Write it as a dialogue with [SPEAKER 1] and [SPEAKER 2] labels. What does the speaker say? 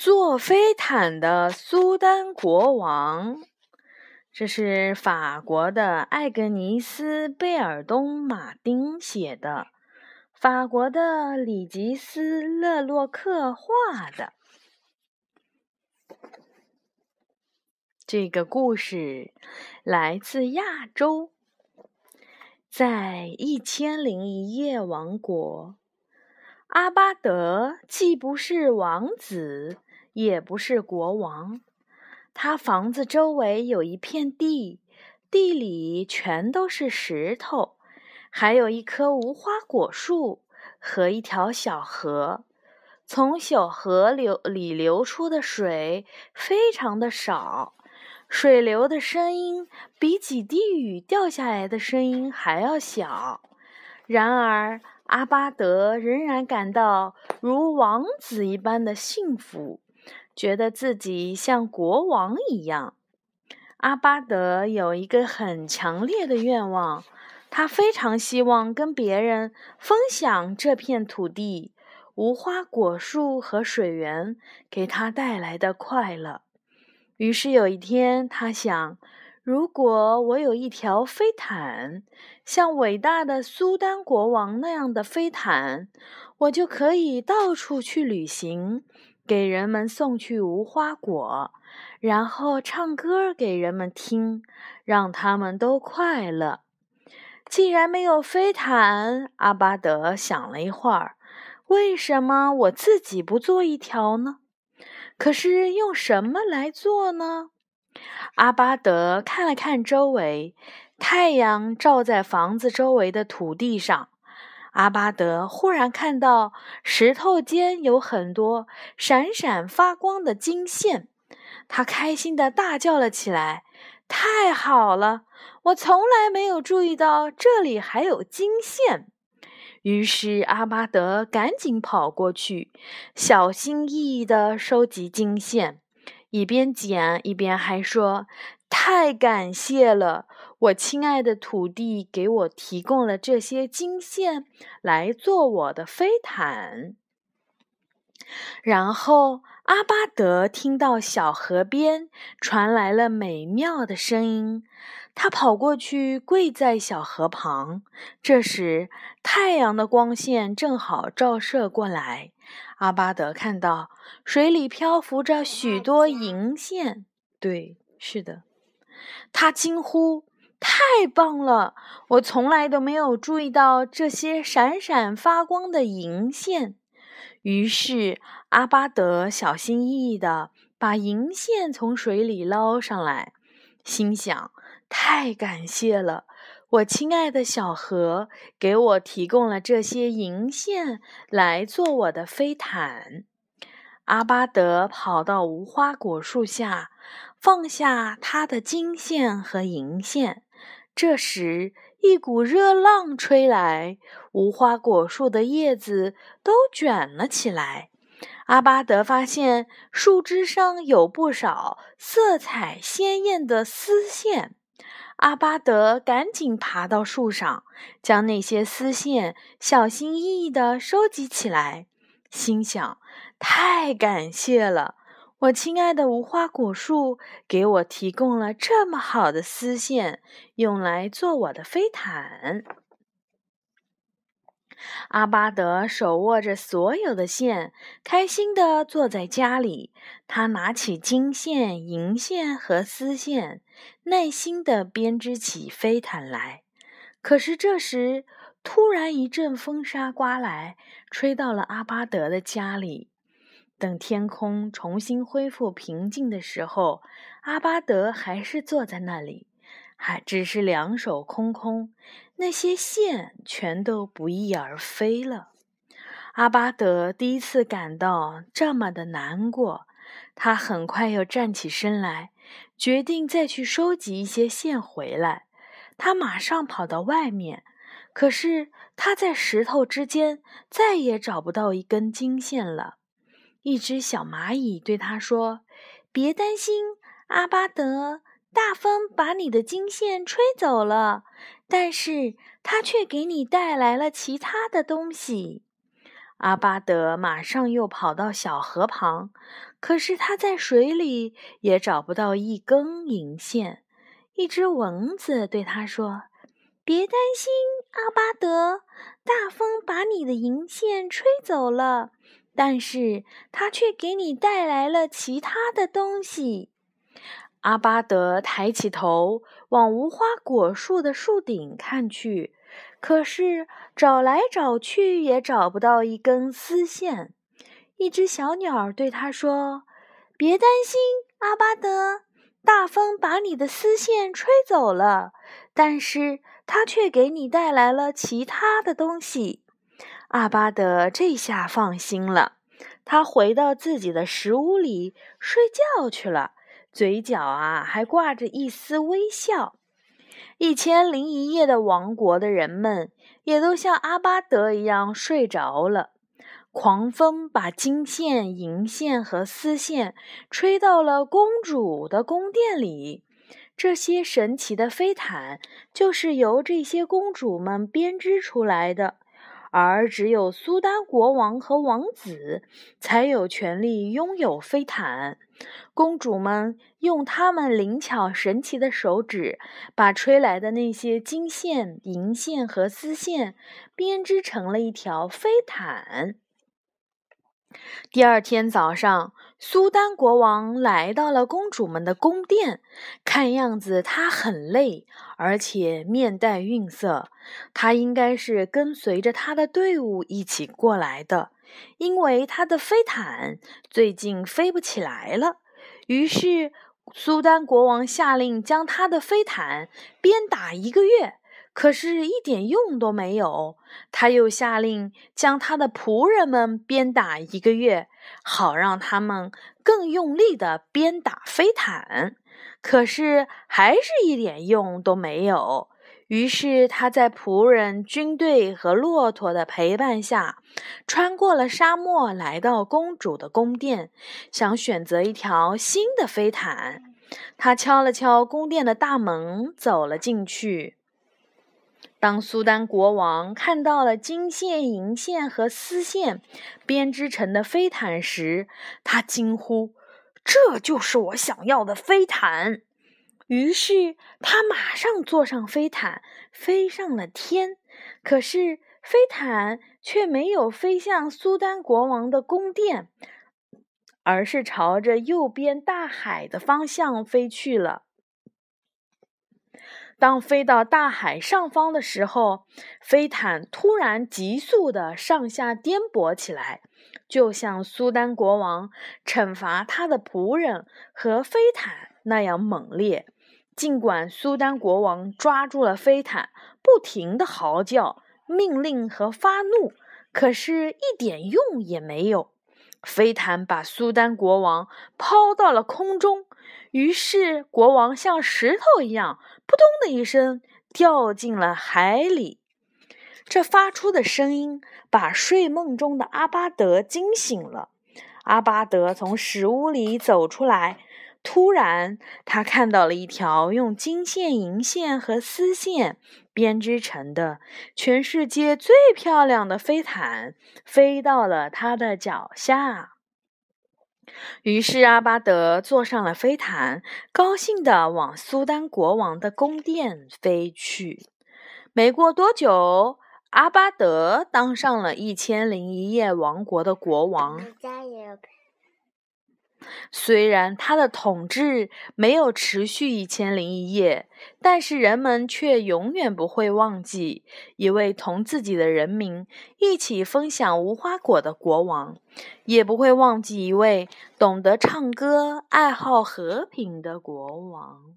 [SPEAKER 1] 坐飞毯的苏丹国王，这是法国的艾格尼斯·贝尔东·马丁写的，法国的里吉斯·勒洛克画的。这个故事来自亚洲，在一千零一夜王国，阿巴德既不是王子。也不是国王，他房子周围有一片地，地里全都是石头，还有一棵无花果树和一条小河。从小河流里流出的水非常的少，水流的声音比几滴雨掉下来的声音还要小。然而，阿巴德仍然感到如王子一般的幸福。觉得自己像国王一样。阿巴德有一个很强烈的愿望，他非常希望跟别人分享这片土地、无花果树和水源给他带来的快乐。于是有一天，他想：如果我有一条飞毯，像伟大的苏丹国王那样的飞毯，我就可以到处去旅行。给人们送去无花果，然后唱歌给人们听，让他们都快乐。既然没有飞毯，阿巴德想了一会儿，为什么我自己不做一条呢？可是用什么来做呢？阿巴德看了看周围，太阳照在房子周围的土地上。阿巴德忽然看到石头间有很多闪闪发光的金线，他开心地大叫了起来：“太好了！我从来没有注意到这里还有金线。”于是阿巴德赶紧跑过去，小心翼翼地收集金线，一边捡一边还说：“太感谢了！”我亲爱的土地给我提供了这些金线来做我的飞毯。然后阿巴德听到小河边传来了美妙的声音，他跑过去跪在小河旁。这时太阳的光线正好照射过来，阿巴德看到水里漂浮着许多银线。对，是的，他惊呼。太棒了！我从来都没有注意到这些闪闪发光的银线。于是阿巴德小心翼翼地把银线从水里捞上来，心想：太感谢了！我亲爱的小河给我提供了这些银线来做我的飞毯。阿巴德跑到无花果树下，放下他的金线和银线。这时，一股热浪吹来，无花果树的叶子都卷了起来。阿巴德发现树枝上有不少色彩鲜艳的丝线。阿巴德赶紧爬到树上，将那些丝线小心翼翼地收集起来，心想：太感谢了！我亲爱的无花果树给我提供了这么好的丝线，用来做我的飞毯。阿巴德手握着所有的线，开心地坐在家里。他拿起金线、银线和丝线，耐心地编织起飞毯来。可是这时，突然一阵风沙刮来，吹到了阿巴德的家里。等天空重新恢复平静的时候，阿巴德还是坐在那里，还只是两手空空，那些线全都不翼而飞了。阿巴德第一次感到这么的难过，他很快又站起身来，决定再去收集一些线回来。他马上跑到外面，可是他在石头之间再也找不到一根金线了。一只小蚂蚁对他说：“别担心，阿巴德，大风把你的金线吹走了，但是它却给你带来了其他的东西。”阿巴德马上又跑到小河旁，可是他在水里也找不到一根银线。一只蚊子对他说：“别担心，阿巴德，大风把你的银线吹走了，但是它却给你带来了其他的东西。”阿巴德抬起头，往无花果树的树顶看去，可是找来找去也找不到一根丝线。一只小鸟对他说：“别担心，阿巴德，大风把你的丝线吹走了，但是它却给你带来了其他的东西。”阿巴德这下放心了，他回到自己的石屋里睡觉去了。嘴角啊，还挂着一丝微笑。一千零一夜的王国的人们也都像阿巴德一样睡着了。狂风把金线、银线和丝线吹到了公主的宫殿里。这些神奇的飞毯就是由这些公主们编织出来的，而只有苏丹国王和王子才有权利拥有飞毯。公主们用她们灵巧神奇的手指，把吹来的那些金线、银线和丝线编织成了一条飞毯。第二天早上，苏丹国王来到了公主们的宫殿，看样子他很累，而且面带愠色。他应该是跟随着他的队伍一起过来的。因为他的飞毯最近飞不起来了，于是苏丹国王下令将他的飞毯鞭打一个月，可是一点用都没有。他又下令将他的仆人们鞭打一个月，好让他们更用力地鞭打飞毯，可是还是一点用都没有。于是他在仆人、军队和骆驼的陪伴下，穿过了沙漠，来到公主的宫殿，想选择一条新的飞毯。他敲了敲宫殿的大门，走了进去。当苏丹国王看到了金线、银线和丝线编织成的飞毯时，他惊呼：“这就是我想要的飞毯！”于是他马上坐上飞毯，飞上了天。可是飞毯却没有飞向苏丹国王的宫殿，而是朝着右边大海的方向飞去了。当飞到大海上方的时候，飞毯突然急速的上下颠簸起来，就像苏丹国王惩罚他的仆人和飞毯那样猛烈。尽管苏丹国王抓住了飞毯，不停地嚎叫、命令和发怒，可是一点用也没有。飞毯把苏丹国王抛到了空中，于是国王像石头一样，扑通的一声掉进了海里。这发出的声音把睡梦中的阿巴德惊醒了。阿巴德从石屋里走出来。突然，他看到了一条用金线、银线和丝线编织成的全世界最漂亮的飞毯，飞到了他的脚下。于是，阿巴德坐上了飞毯，高兴地往苏丹国王的宫殿飞去。没过多久，阿巴德当上了一千零一夜王国的国王。虽然他的统治没有持续一千零一夜，但是人们却永远不会忘记一位同自己的人民一起分享无花果的国王，也不会忘记一位懂得唱歌、爱好和平的国王。